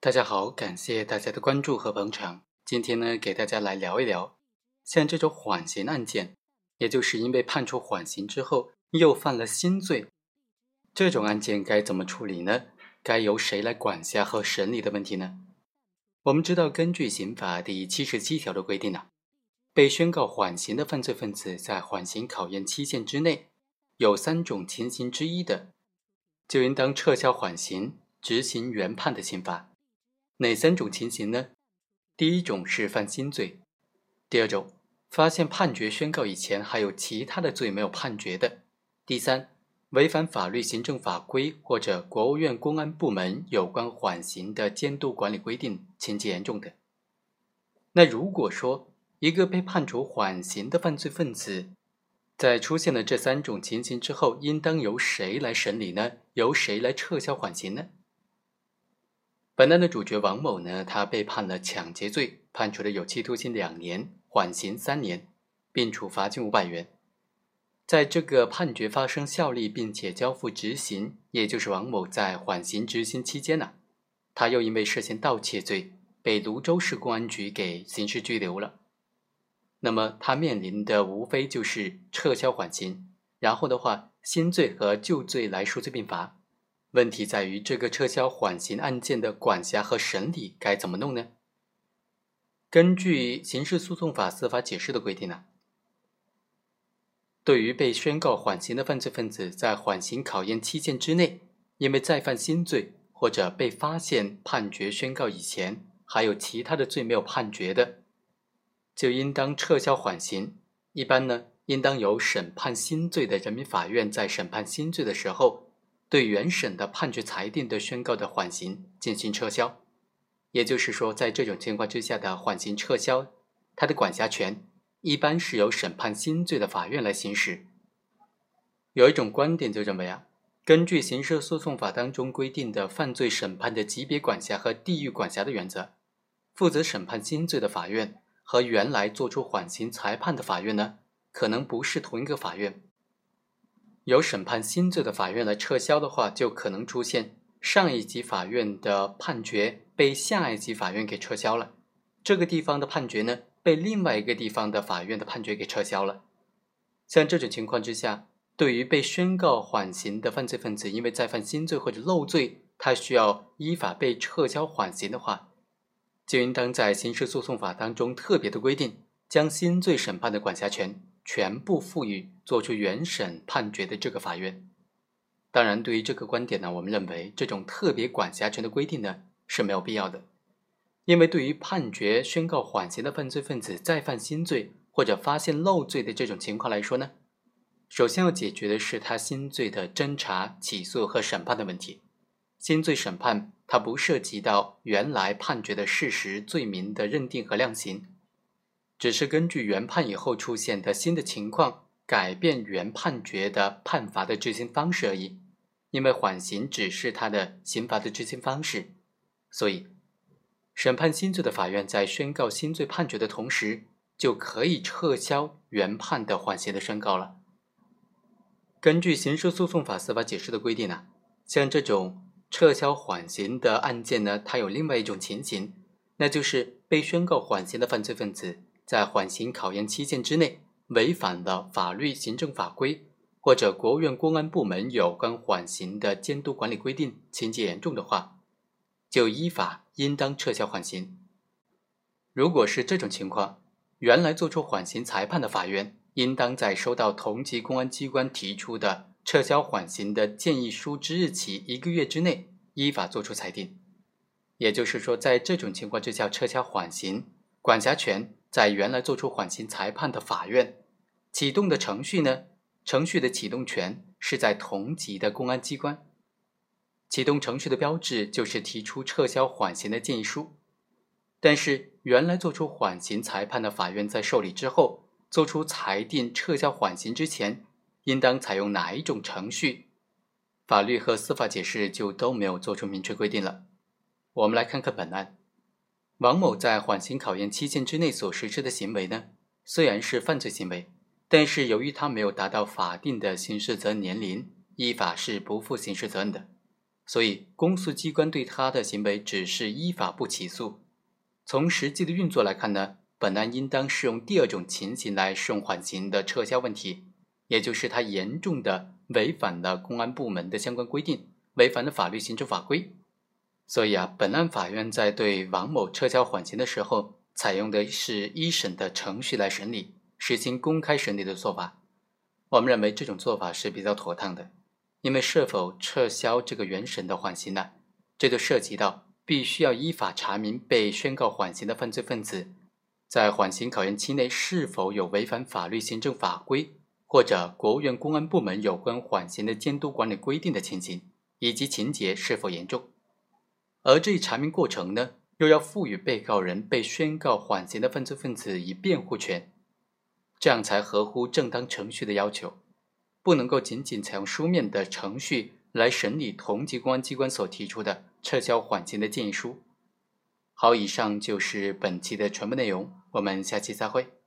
大家好，感谢大家的关注和捧场。今天呢，给大家来聊一聊，像这种缓刑案件，也就是因为判处缓刑之后又犯了新罪，这种案件该怎么处理呢？该由谁来管辖和审理的问题呢？我们知道，根据刑法第七十七条的规定呢，被宣告缓刑的犯罪分子在缓刑考验期限之内，有三种情形之一的，就应当撤销缓刑，执行原判的刑罚。哪三种情形呢？第一种是犯新罪，第二种发现判决宣告以前还有其他的罪没有判决的，第三违反法律、行政法规或者国务院公安部门有关缓刑的监督管理规定，情节严重的。那如果说一个被判处缓刑的犯罪分子，在出现了这三种情形之后，应当由谁来审理呢？由谁来撤销缓刑呢？本案的主角王某呢，他被判了抢劫罪，判处了有期徒刑两年，缓刑三年，并处罚金五百元。在这个判决发生效力并且交付执行，也就是王某在缓刑执行期间呢，他又因为涉嫌盗窃罪，被泸州市公安局给刑事拘留了。那么他面临的无非就是撤销缓刑，然后的话，新罪和旧罪来数罪并罚。问题在于，这个撤销缓刑案件的管辖和审理该怎么弄呢？根据《刑事诉讼法司法解释》的规定呢，对于被宣告缓刑的犯罪分子，在缓刑考验期限之内，因为再犯新罪或者被发现判决宣告以前还有其他的罪没有判决的，就应当撤销缓刑。一般呢，应当由审判新罪的人民法院在审判新罪的时候。对原审的判决裁定的宣告的缓刑进行撤销，也就是说，在这种情况之下的缓刑撤销，它的管辖权一般是由审判新罪的法院来行使。有一种观点就认为啊，根据刑事诉讼法当中规定的犯罪审判的级别管辖和地域管辖的原则，负责审判新罪的法院和原来作出缓刑裁判的法院呢，可能不是同一个法院。由审判新罪的法院来撤销的话，就可能出现上一级法院的判决被下一级法院给撤销了，这个地方的判决呢被另外一个地方的法院的判决给撤销了。像这种情况之下，对于被宣告缓刑的犯罪分子，因为再犯新罪或者漏罪，他需要依法被撤销缓刑的话，就应当在刑事诉讼法当中特别的规定，将新罪审判的管辖权。全部赋予作出原审判决的这个法院。当然，对于这个观点呢，我们认为这种特别管辖权的规定呢是没有必要的。因为对于判决宣告缓刑的犯罪分子再犯新罪或者发现漏罪的这种情况来说呢，首先要解决的是他新罪的侦查、起诉和审判的问题。新罪审判它不涉及到原来判决的事实、罪名的认定和量刑。只是根据原判以后出现的新的情况，改变原判决的判罚的执行方式而已。因为缓刑只是他的刑罚的执行方式，所以审判新罪的法院在宣告新罪判决的同时，就可以撤销原判的缓刑的宣告了。根据刑事诉讼法司法解释的规定呢，像这种撤销缓刑的案件呢，它有另外一种情形，那就是被宣告缓刑的犯罪分子。在缓刑考验期限之内，违反了法律、行政法规或者国务院公安部门有关缓刑的监督管理规定，情节严重的话，就依法应当撤销缓刑。如果是这种情况，原来作出缓刑裁判的法院，应当在收到同级公安机关提出的撤销缓刑的建议书之日起一个月之内，依法作出裁定。也就是说，在这种情况之下，撤销缓刑管辖权。在原来作出缓刑裁判的法院启动的程序呢？程序的启动权是在同级的公安机关。启动程序的标志就是提出撤销缓刑的建议书。但是，原来作出缓刑裁判的法院在受理之后，作出裁定撤销缓刑之前，应当采用哪一种程序？法律和司法解释就都没有做出明确规定了。我们来看看本案。王某在缓刑考验期限之内所实施的行为呢，虽然是犯罪行为，但是由于他没有达到法定的刑事责任年龄，依法是不负刑事责任的。所以公诉机关对他的行为只是依法不起诉。从实际的运作来看呢，本案应当适用第二种情形来适用缓刑的撤销问题，也就是他严重的违反了公安部门的相关规定，违反了法律行政法规。所以啊，本案法院在对王某撤销缓刑的时候，采用的是一审的程序来审理，实行公开审理的做法。我们认为这种做法是比较妥当的，因为是否撤销这个原审的缓刑呢，这就涉及到必须要依法查明被宣告缓刑的犯罪分子，在缓刑考验期内是否有违反法律行政法规或者国务院公安部门有关缓刑的监督管理规定的情形，以及情节是否严重。而这一查明过程呢，又要赋予被告人被宣告缓刑的犯罪分子以辩护权，这样才合乎正当程序的要求，不能够仅仅采用书面的程序来审理同级公安机关所提出的撤销缓刑的建议书。好，以上就是本期的全部内容，我们下期再会。